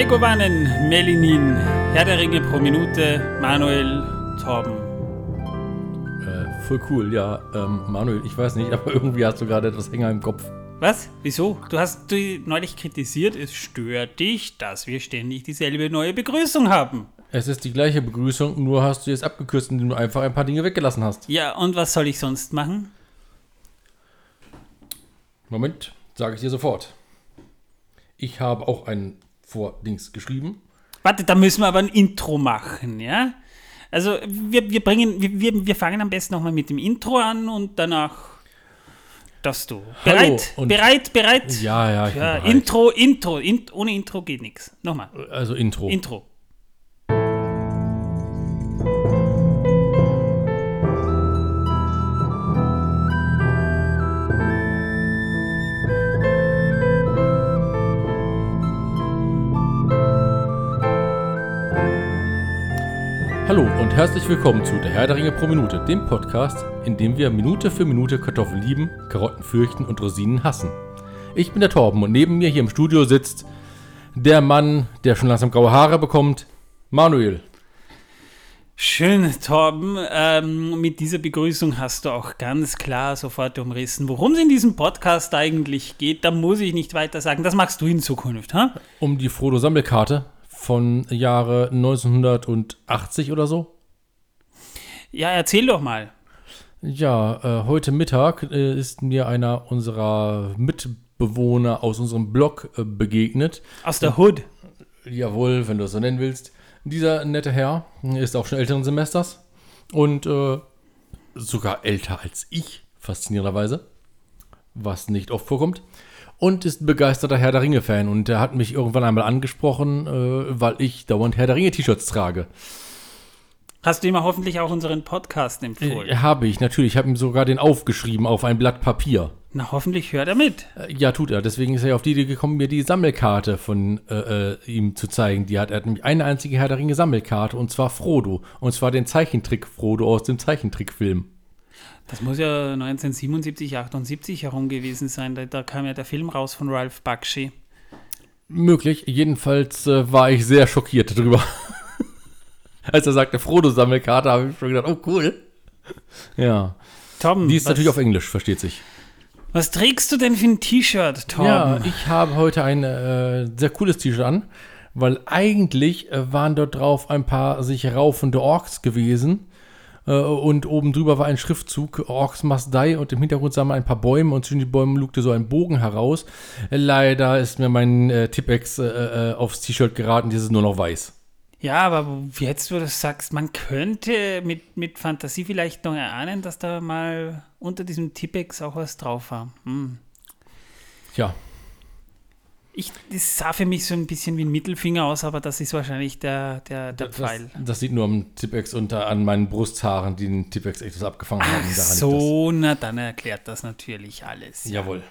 Megovanen, Melinin, Herr der Ringe pro Minute, Manuel, Torben. Äh, voll cool, ja. Ähm, Manuel, ich weiß nicht, aber irgendwie hast du gerade etwas Hänger im Kopf. Was? Wieso? Du hast du neulich kritisiert, es stört dich, dass wir ständig dieselbe neue Begrüßung haben. Es ist die gleiche Begrüßung, nur hast du jetzt abgekürzt, indem du einfach ein paar Dinge weggelassen hast. Ja, und was soll ich sonst machen? Moment, sage ich dir sofort. Ich habe auch ein Vordings geschrieben. Warte, da müssen wir aber ein Intro machen, ja? Also wir, wir bringen, wir, wir fangen am besten nochmal mit dem Intro an und danach dass du. Bereit? Bereit, bereit? Ja, ja, ich ja bin bereit. Intro, Intro, in, ohne Intro geht nichts. Nochmal. Also Intro. Intro. Hallo und herzlich willkommen zu Der Herr der Ringe pro Minute, dem Podcast, in dem wir Minute für Minute Kartoffeln lieben, Karotten fürchten und Rosinen hassen. Ich bin der Torben und neben mir hier im Studio sitzt der Mann, der schon langsam graue Haare bekommt, Manuel. Schön, Torben. Ähm, mit dieser Begrüßung hast du auch ganz klar sofort umrissen, worum es in diesem Podcast eigentlich geht. Da muss ich nicht weiter sagen. Das machst du in Zukunft, ha? Um die Frodo-Sammelkarte von Jahre 1980 oder so. Ja, erzähl doch mal. Ja, äh, heute Mittag äh, ist mir einer unserer Mitbewohner aus unserem Blog äh, begegnet. Aus der Hood. Jawohl, wenn du es so nennen willst. Dieser nette Herr ist auch schon älteren Semesters und äh, sogar älter als ich, faszinierenderweise, was nicht oft vorkommt. Und ist ein begeisterter Herr der Ringe-Fan und er hat mich irgendwann einmal angesprochen, äh, weil ich dauernd Herr der Ringe-T-Shirts trage. Hast du ihm hoffentlich auch unseren Podcast empfohlen? Äh, habe ich, natürlich. Ich habe ihm sogar den aufgeschrieben auf ein Blatt Papier. Na, hoffentlich hört er mit. Äh, Ja, tut er. Deswegen ist er auf die Idee gekommen, mir die Sammelkarte von äh, äh, ihm zu zeigen. Die hat er hat nämlich eine einzige Herr der Ringe Sammelkarte und zwar Frodo. Und zwar den Zeichentrick Frodo aus dem Zeichentrickfilm. Das muss ja 1977, 78 herum gewesen sein. Da, da kam ja der Film raus von Ralph Bakshi. Möglich. Jedenfalls äh, war ich sehr schockiert darüber. Als er sagte Frodo Sammelkarte, habe ich schon gedacht, oh cool. Ja. Tom, Die ist natürlich auf Englisch, versteht sich. was trägst du denn für ein T-Shirt, Tom? Ja, ich habe heute ein äh, sehr cooles T-Shirt an, weil eigentlich äh, waren dort drauf ein paar sich raufende Orks gewesen. Äh, und oben drüber war ein Schriftzug, Orks must die, und im Hintergrund sahen wir ein paar Bäume und zwischen den Bäumen lugte so ein Bogen heraus. Leider ist mir mein äh, Tippex äh, äh, aufs T-Shirt geraten, dieses nur noch weiß. Ja, aber jetzt, wo du sagst, man könnte mit, mit Fantasie vielleicht noch erahnen, dass da mal unter diesem Tippex auch was drauf war. Hm. Ja, Ich, das sah für mich so ein bisschen wie ein Mittelfinger aus, aber das ist wahrscheinlich der, der, der das, Pfeil. das sieht nur am Tippex und da an meinen Brusthaaren, die den Tippex etwas abgefangen haben. Ach liegt so, na dann erklärt das natürlich alles. Jawohl.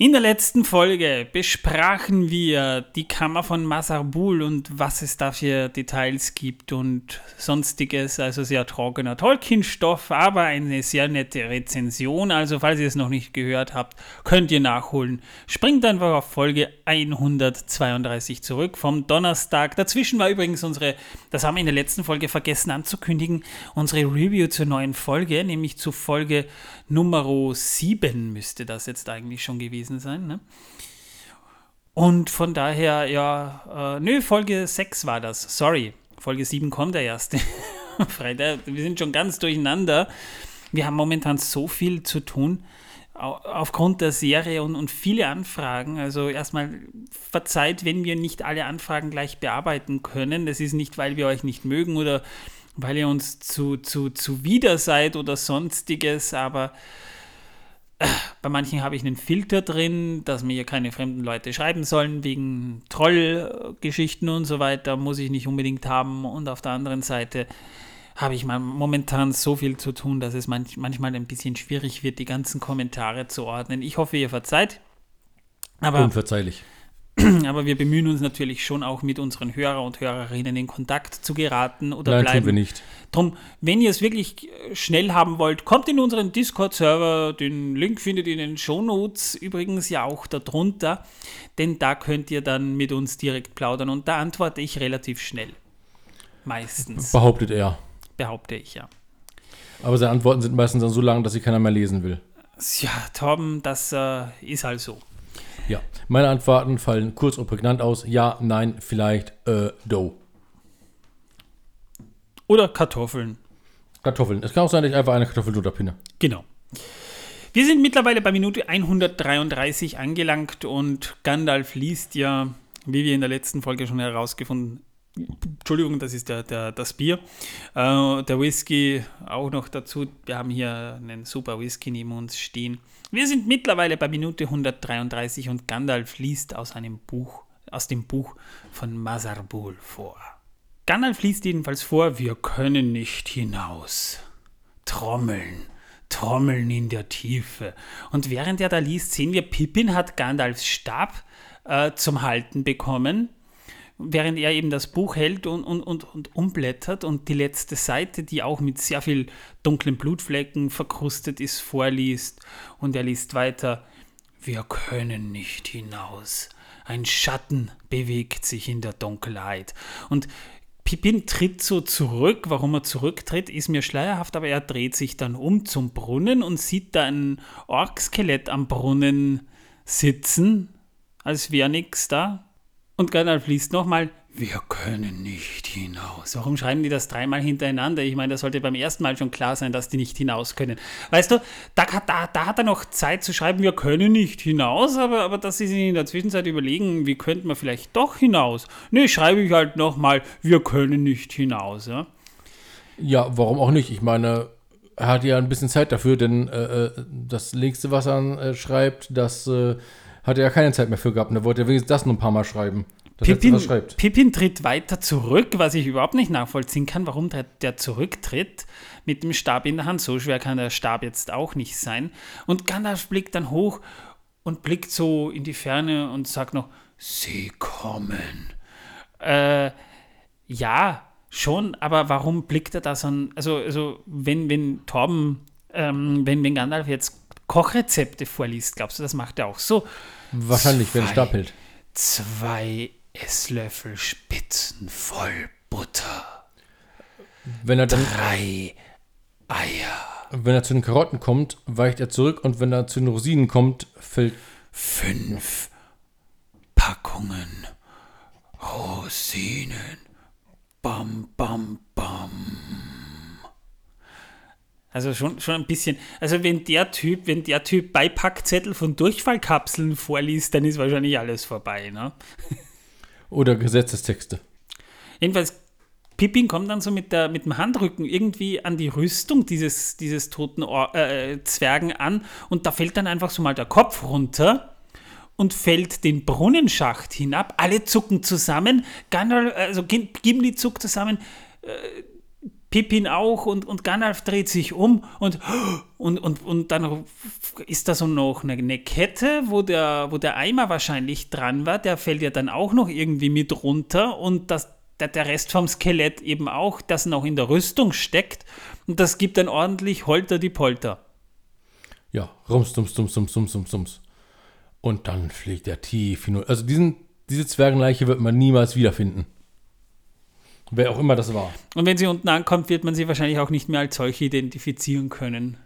In der letzten Folge besprachen wir die Kammer von Masarbul und was es da für Details gibt und sonstiges, also sehr trockener Tolkien-Stoff, aber eine sehr nette Rezension. Also, falls ihr es noch nicht gehört habt, könnt ihr nachholen. Springt einfach auf Folge 132 zurück vom Donnerstag. Dazwischen war übrigens unsere, das haben wir in der letzten Folge vergessen anzukündigen, unsere Review zur neuen Folge, nämlich zu Folge Nummer 7 müsste das jetzt eigentlich schon gewesen sein. Ne? Und von daher, ja, äh, nö, Folge 6 war das. Sorry, Folge 7 kommt ja erst. Freitag, wir sind schon ganz durcheinander. Wir haben momentan so viel zu tun au- aufgrund der Serie und, und viele Anfragen. Also erstmal verzeiht, wenn wir nicht alle Anfragen gleich bearbeiten können. Das ist nicht, weil wir euch nicht mögen oder weil ihr uns zu, zu, zuwider seid oder sonstiges, aber äh, bei manchen habe ich einen Filter drin, dass mir keine fremden Leute schreiben sollen, wegen Trollgeschichten und so weiter, muss ich nicht unbedingt haben. Und auf der anderen Seite habe ich momentan so viel zu tun, dass es manch, manchmal ein bisschen schwierig wird, die ganzen Kommentare zu ordnen. Ich hoffe, ihr verzeiht. Aber Unverzeihlich. aber wir bemühen uns natürlich schon auch mit unseren Hörer und Hörerinnen in Kontakt zu geraten oder Nein, bleiben. tun wir nicht. Drum, wenn ihr es wirklich äh, schnell haben wollt, kommt in unseren Discord-Server. Den Link findet ihr in den Shownotes, übrigens ja auch darunter, denn da könnt ihr dann mit uns direkt plaudern und da antworte ich relativ schnell. Meistens, Behauptet er. behaupte ich ja. Aber seine Antworten sind meistens dann so lang, dass sie keiner mehr lesen will. Ja, Torben, das äh, ist halt so. Ja. Meine Antworten fallen kurz und prägnant aus. Ja, nein, vielleicht, äh, do. Oder Kartoffeln. Kartoffeln. Es kann auch sein, dass ich einfach eine Kartoffeldot pinne. Genau. Wir sind mittlerweile bei Minute 133 angelangt und Gandalf liest ja, wie wir in der letzten Folge schon herausgefunden Entschuldigung, das ist der, der, das Bier. Äh, der Whisky auch noch dazu. Wir haben hier einen super Whisky neben uns stehen. Wir sind mittlerweile bei Minute 133 und Gandalf liest aus einem Buch, aus dem Buch von Mazarbul vor. Gandalf liest jedenfalls vor, wir können nicht hinaus. Trommeln, Trommeln in der Tiefe. Und während er da liest, sehen wir, Pippin hat Gandalfs Stab äh, zum Halten bekommen, während er eben das Buch hält und, und, und, und umblättert und die letzte Seite, die auch mit sehr viel dunklen Blutflecken verkrustet ist, vorliest. Und er liest weiter, wir können nicht hinaus. Ein Schatten bewegt sich in der Dunkelheit. Und Pippin tritt so zurück. Warum er zurücktritt, ist mir schleierhaft, aber er dreht sich dann um zum Brunnen und sieht da ein Orkskelett am Brunnen sitzen, als wäre nichts da. Und Gandalf liest nochmal, wir können nicht hinaus. Warum schreiben die das dreimal hintereinander? Ich meine, das sollte beim ersten Mal schon klar sein, dass die nicht hinaus können. Weißt du, da, da, da hat er noch Zeit zu schreiben, wir können nicht hinaus, aber, aber dass sie sich in der Zwischenzeit überlegen, wie könnte man vielleicht doch hinaus? Ne, schreibe ich halt nochmal, wir können nicht hinaus. Ja? Ja, warum auch nicht? Ich meine, er hat ja ein bisschen Zeit dafür, denn äh, äh, das nächste, was er äh, schreibt, das äh, hat er ja keine Zeit mehr für gehabt. Und er wollte ja wenigstens das noch ein paar Mal schreiben. Das Pippin, er. Pippin tritt weiter zurück, was ich überhaupt nicht nachvollziehen kann, warum der, der zurücktritt mit dem Stab in der Hand. So schwer kann der Stab jetzt auch nicht sein. Und Gandalf blickt dann hoch und blickt so in die Ferne und sagt noch, Sie kommen. Äh, ja, schon, aber warum blickt er da so ein, also, also wenn, wenn Torben, ähm, wenn, wenn Gandalf jetzt Kochrezepte vorliest, glaubst du, das macht er auch so? Wahrscheinlich, wenn er. Stab hält. Zwei Esslöffel Spitzen voll Butter. Wenn er dann, Drei Eier. wenn er zu den Karotten kommt, weicht er zurück und wenn er zu den Rosinen kommt, fällt. Fünf Packungen Rosinen. Bam, bam, bam. Also schon, schon ein bisschen. Also wenn der Typ, wenn der Typ Beipackzettel von Durchfallkapseln vorliest, dann ist wahrscheinlich alles vorbei, ne? Oder Gesetzestexte. Jedenfalls, Pippin kommt dann so mit, der, mit dem Handrücken irgendwie an die Rüstung dieses, dieses toten Or äh, Zwergen an und da fällt dann einfach so mal der Kopf runter und fällt den Brunnenschacht hinab. Alle zucken zusammen, Gandalf, also Gim- Gimli zuckt zusammen, äh, Pippin auch und, und Gandalf dreht sich um und, und, und, und dann ist da so noch eine, eine Kette, wo der, wo der Eimer wahrscheinlich dran war, der fällt ja dann auch noch irgendwie mit runter und das, der, der Rest vom Skelett eben auch, das noch in der Rüstung steckt und das gibt dann ordentlich Holter die Polter. Ja, rums, dums, dums, dums, dums, dums, dums. Und dann fliegt er tief hinunter. Also diesen, diese Zwergenleiche wird man niemals wiederfinden. Wer auch immer das war. Und wenn sie unten ankommt, wird man sie wahrscheinlich auch nicht mehr als solche identifizieren können.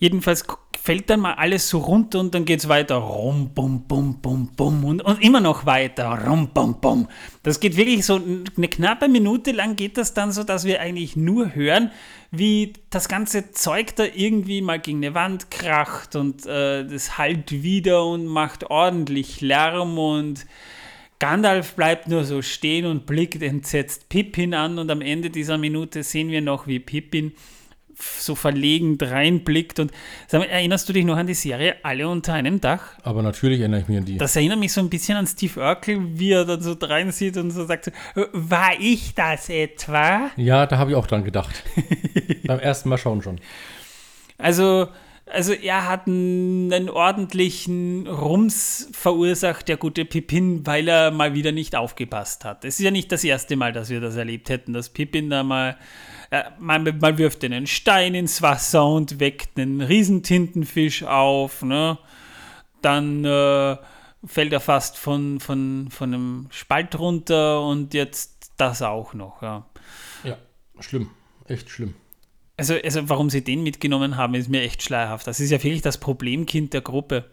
Jedenfalls fällt dann mal alles so runter und dann geht es weiter. Rum, bum, bum, bum, bum und, und immer noch weiter. Rum, bum, bum. Das geht wirklich so eine knappe Minute lang geht das dann so, dass wir eigentlich nur hören, wie das ganze Zeug da irgendwie mal gegen eine Wand kracht und äh, das hallt wieder und macht ordentlich Lärm und Gandalf bleibt nur so stehen und blickt entsetzt Pippin an und am Ende dieser Minute sehen wir noch, wie Pippin so verlegen reinblickt und erinnerst du dich noch an die Serie Alle unter einem Dach? Aber natürlich erinnere ich mich an die. Das erinnert mich so ein bisschen an Steve Urkel, wie er dann so drein sieht und so sagt, "Äh, war ich das etwa? ja, da habe ich auch dran gedacht. Beim ersten Mal schauen schon. Also also er hat einen ordentlichen Rums verursacht, der gute Pippin, weil er mal wieder nicht aufgepasst hat. Es ist ja nicht das erste Mal, dass wir das erlebt hätten, dass Pippin da mal, äh, man, man wirft einen Stein ins Wasser und weckt einen Riesentintenfisch auf, ne? Dann äh, fällt er fast von, von, von einem Spalt runter und jetzt das auch noch, ja. Ja, schlimm, echt schlimm. Also, also warum sie den mitgenommen haben, ist mir echt schleierhaft. Das ist ja wirklich das Problemkind der Gruppe.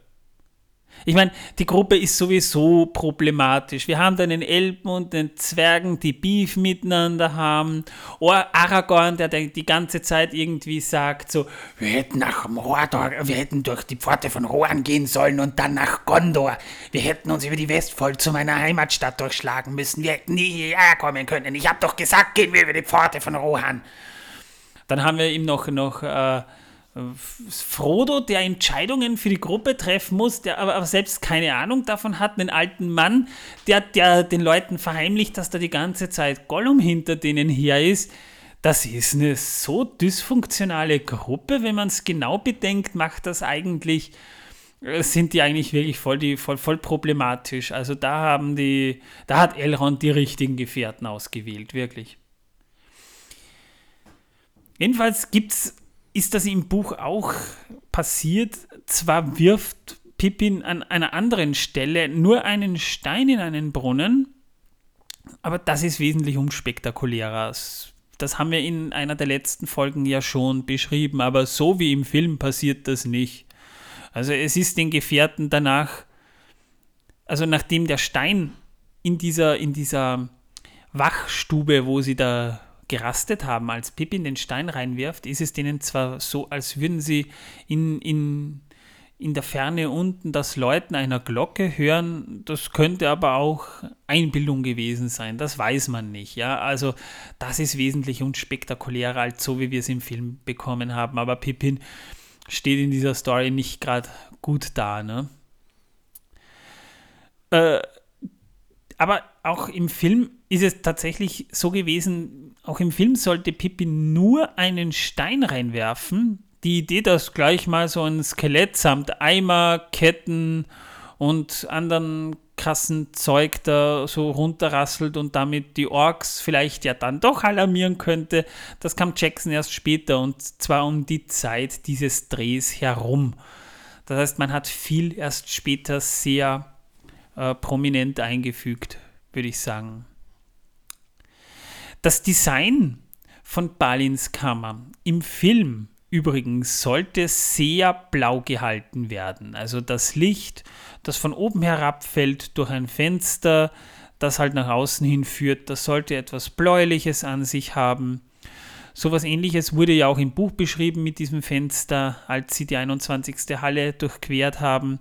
Ich meine, die Gruppe ist sowieso problematisch. Wir haben da einen Elben und den Zwergen, die Beef miteinander haben. Oder Aragorn, der die ganze Zeit irgendwie sagt so, wir hätten nach Mordor, wir hätten durch die Pforte von Rohan gehen sollen und dann nach Gondor. Wir hätten uns über die Westfold zu meiner Heimatstadt durchschlagen müssen. Wir hätten nie hierher kommen können. Ich habe doch gesagt, gehen wir über die Pforte von Rohan. Dann haben wir ihm noch, noch äh, Frodo, der Entscheidungen für die Gruppe treffen muss, der aber, aber, selbst keine Ahnung davon hat, einen alten Mann, der, der den Leuten verheimlicht, dass da die ganze Zeit Gollum hinter denen her ist. Das ist eine so dysfunktionale Gruppe, wenn man es genau bedenkt, macht das eigentlich, äh, sind die eigentlich wirklich voll, die, voll, voll problematisch. Also da haben die, da hat Elrond die richtigen Gefährten ausgewählt, wirklich. Jedenfalls gibt's, ist das im Buch auch passiert. Zwar wirft Pippin an einer anderen Stelle nur einen Stein in einen Brunnen, aber das ist wesentlich unspektakulärer. Das haben wir in einer der letzten Folgen ja schon beschrieben, aber so wie im Film passiert das nicht. Also es ist den Gefährten danach, also nachdem der Stein in dieser, in dieser Wachstube, wo sie da gerastet haben, als Pippin den Stein reinwirft, ist es denen zwar so, als würden sie in, in, in der Ferne unten das Läuten einer Glocke hören. Das könnte aber auch Einbildung gewesen sein. Das weiß man nicht. Ja, also das ist wesentlich unspektakulärer als so, wie wir es im Film bekommen haben. Aber Pippin steht in dieser Story nicht gerade gut da. Ne? Äh, aber auch im Film ist es tatsächlich so gewesen, auch im Film sollte Pippi nur einen Stein reinwerfen. Die Idee, dass gleich mal so ein Skelett samt Eimer, Ketten und anderen krassen Zeug da so runterrasselt und damit die Orks vielleicht ja dann doch alarmieren könnte, das kam Jackson erst später und zwar um die Zeit dieses Drehs herum. Das heißt, man hat viel erst später sehr äh, prominent eingefügt, würde ich sagen. Das Design von Balins Kammer im Film übrigens sollte sehr blau gehalten werden. Also das Licht, das von oben herabfällt durch ein Fenster, das halt nach außen hin führt, das sollte etwas Bläuliches an sich haben. Sowas ähnliches wurde ja auch im Buch beschrieben mit diesem Fenster, als sie die 21. Halle durchquert haben.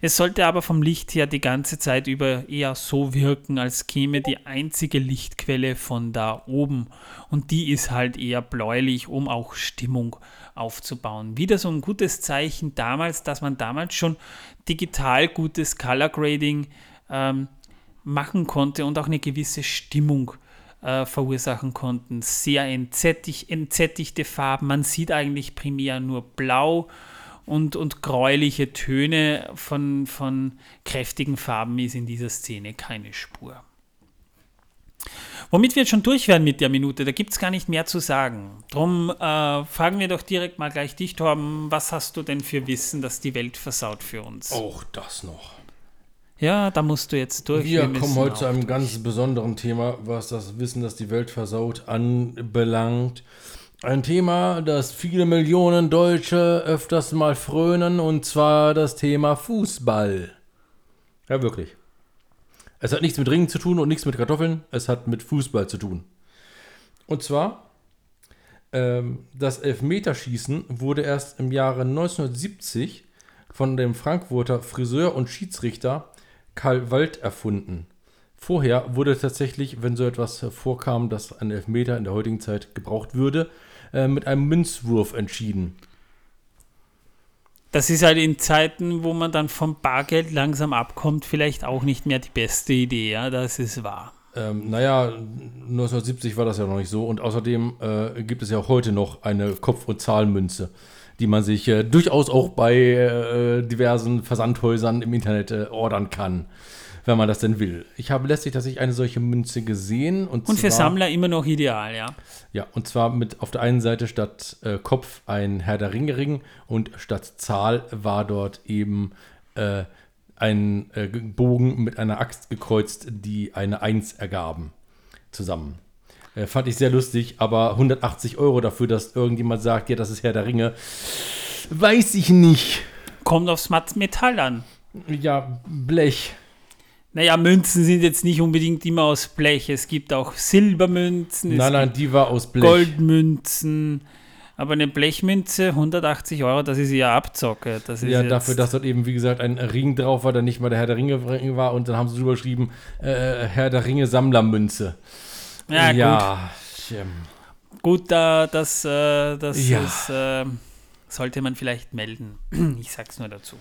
Es sollte aber vom Licht her die ganze Zeit über eher so wirken, als käme die einzige Lichtquelle von da oben. Und die ist halt eher bläulich, um auch Stimmung aufzubauen. Wieder so ein gutes Zeichen damals, dass man damals schon digital gutes Color Grading ähm, machen konnte und auch eine gewisse Stimmung äh, verursachen konnten. Sehr entsättig, entsättigte Farben. Man sieht eigentlich primär nur blau und, und gräuliche Töne von, von kräftigen Farben ist in dieser Szene keine Spur. Womit wir jetzt schon durch werden mit der Minute, da gibt es gar nicht mehr zu sagen. Drum äh, fragen wir doch direkt mal gleich dich, Torben, was hast du denn für Wissen, dass die Welt versaut für uns? Auch das noch. Ja, da musst du jetzt durch. Wir, wir kommen heute zu einem durch. ganz besonderen Thema, was das Wissen, dass die Welt versaut, anbelangt. Ein Thema, das viele Millionen Deutsche öfters mal frönen, und zwar das Thema Fußball. Ja, wirklich. Es hat nichts mit Ringen zu tun und nichts mit Kartoffeln, es hat mit Fußball zu tun. Und zwar, ähm, das Elfmeterschießen wurde erst im Jahre 1970 von dem Frankfurter Friseur und Schiedsrichter Karl Wald erfunden. Vorher wurde tatsächlich, wenn so etwas vorkam, dass ein Elfmeter in der heutigen Zeit gebraucht würde, äh, mit einem Münzwurf entschieden. Das ist halt in Zeiten, wo man dann vom Bargeld langsam abkommt, vielleicht auch nicht mehr die beste Idee, ja, das ist wahr. Ähm, naja, 1970 war das ja noch nicht so und außerdem äh, gibt es ja auch heute noch eine Kopf- und Zahlmünze. Die man sich äh, durchaus auch bei äh, diversen Versandhäusern im Internet äh, ordern kann, wenn man das denn will. Ich habe letztlich tatsächlich eine solche Münze gesehen. Und, Und für zwar- Sammler immer noch ideal, ja. Ja, und zwar mit auf der einen Seite statt äh, Kopf ein Herr der Ringe Ring und statt Zahl war dort eben äh, ein äh, Bogen mit einer Axt gekreuzt, die eine Eins ergaben. Zusammen. Äh, fand ich sehr lustig, aber 180 Euro dafür, dass irgendjemand sagt, ja, das ist Herr der Ringe, weiß ich nicht. Kommt aufs Metall an. Ja, Blech. Naja, Münzen sind jetzt nicht unbedingt immer aus Blech. Es gibt auch Silbermünzen, Nein, nein, die war aus Blech. Goldmünzen. Aber eine Blechmünze, 180 Euro, das ist ja Abzocke. Das ist Ja, dafür, dass dort eben, wie gesagt, ein Ring drauf war, der nicht mal der Herr der Ringe Ring war und dann haben sie drüber geschrieben, äh, Herr der Ringe Sammlermünze. Ja, gut. ja. tja. Gut, da, das, äh, das Ja. ist, äh, sollte man vielleicht melden. Ich sag's nur dazu.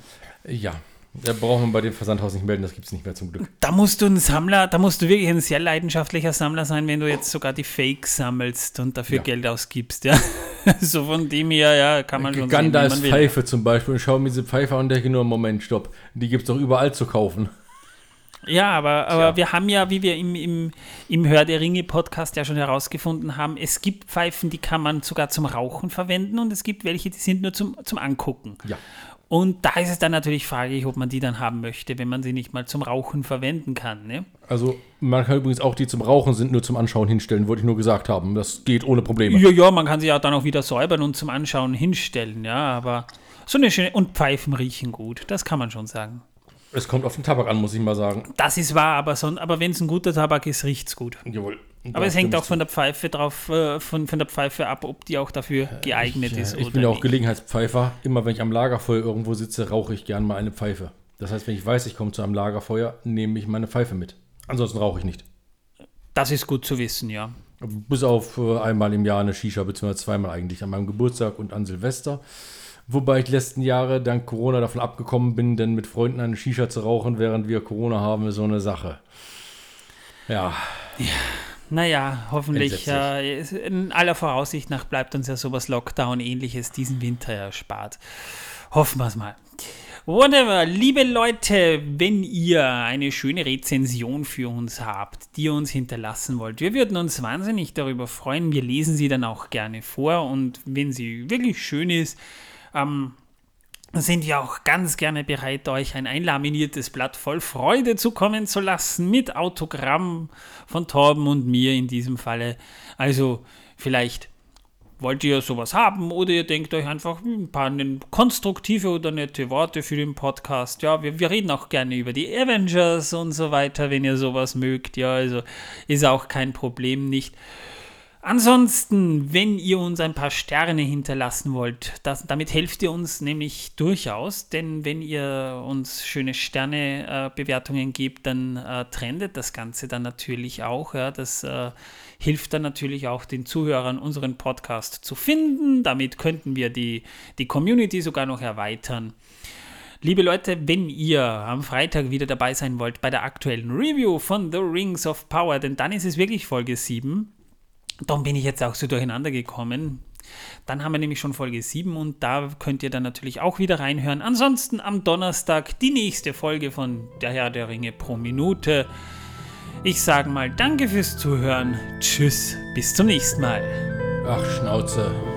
Ja. Da braucht man bei dem Versandhaus nicht melden, das gibt es nicht mehr zum Glück. Da musst du ein Sammler, da musst du wirklich ein sehr leidenschaftlicher Sammler sein, wenn du jetzt sogar die Fakes sammelst und dafür Ja. Geld ausgibst, ja. so von dem her, ja, kann man schon sehen, Gandalfs man will. Pfeife zum Beispiel und schau mir diese Pfeife an und denke nur, Moment, stopp. Die gibt es doch überall zu kaufen. Ja, aber, aber Tja. wir haben ja, wie wir im, im, im Hör der Ringe Podcast ja schon herausgefunden haben, es gibt Pfeifen, die kann man sogar zum Rauchen verwenden und es gibt welche, die sind nur zum, zum Angucken. Ja. Und da ist es dann natürlich fraglich, ob man die dann haben möchte, wenn man sie nicht mal zum Rauchen verwenden kann. Ne? Also, man kann übrigens auch die zum Rauchen sind, nur zum Anschauen hinstellen, wollte ich nur gesagt haben. Das geht ohne Probleme. Ja, ja, man kann sie ja dann auch wieder säubern und zum Anschauen hinstellen, ja, aber so eine schöne. Und Pfeifen riechen gut, das kann man schon sagen. Es kommt auf den Tabak an, muss ich mal sagen. Das ist wahr, aber, aber wenn es ein guter Tabak ist, riecht es gut. Jawohl. Aber es hängt auch von der Pfeife drauf, äh, von, von der Pfeife ab, ob die auch dafür geeignet ich, ist äh, Ich oder bin ja auch nicht. Gelegenheitspfeifer. Immer wenn ich am Lagerfeuer irgendwo sitze, rauche ich gern mal eine Pfeife. Das heißt, wenn ich weiß, ich komme zu einem Lagerfeuer, nehme ich meine Pfeife mit. Ansonsten rauche ich nicht. Das ist gut zu wissen, ja. Bis auf äh, einmal im Jahr eine Shisha, beziehungsweise zweimal eigentlich, an meinem Geburtstag und an Silvester. Wobei ich die letzten Jahre dank Corona davon abgekommen bin, denn mit Freunden eine Shisha zu rauchen, während wir Corona haben, ist so eine Sache. Ja, Naja, hoffentlich, äh, in aller Voraussicht nach bleibt uns ja sowas Lockdown-ähnliches diesen Winter erspart. Hoffen wir es mal. Whatever, liebe Leute, wenn ihr eine schöne Rezension für uns habt, die ihr uns hinterlassen wollt, wir würden uns wahnsinnig darüber freuen. Wir lesen sie dann auch gerne vor und wenn sie wirklich schön ist, ähm, sind wir auch ganz gerne bereit, euch ein einlaminiertes Blatt voll Freude zukommen zu lassen mit Autogramm von Torben und mir in diesem Falle. Also vielleicht wollt ihr sowas haben oder ihr denkt euch einfach ein paar ne- konstruktive oder nette Worte für den Podcast. Ja, wir, wir reden auch gerne über die Avengers und so weiter, wenn ihr sowas mögt. Ja, also ist auch kein Problem nicht. Ansonsten, wenn ihr uns ein paar Sterne hinterlassen wollt, das, damit helft ihr uns nämlich durchaus, denn wenn ihr uns schöne Sternebewertungen gebt, dann äh, trendet das Ganze dann natürlich auch. Ja, das äh, hilft dann natürlich auch den Zuhörern, unseren Podcast zu finden. Damit könnten wir die, die Community sogar noch erweitern. Liebe Leute, wenn ihr am Freitag wieder dabei sein wollt bei der aktuellen Review von The Rings of Power, denn dann ist es wirklich Folge 7. Darum bin ich jetzt auch so durcheinander gekommen. Dann haben wir nämlich schon Folge 7 und da könnt ihr dann natürlich auch wieder reinhören. Ansonsten am Donnerstag die nächste Folge von Der Herr der Ringe pro Minute. Ich sage mal danke fürs Zuhören. Tschüss, bis zum nächsten Mal. ach, Schnauze.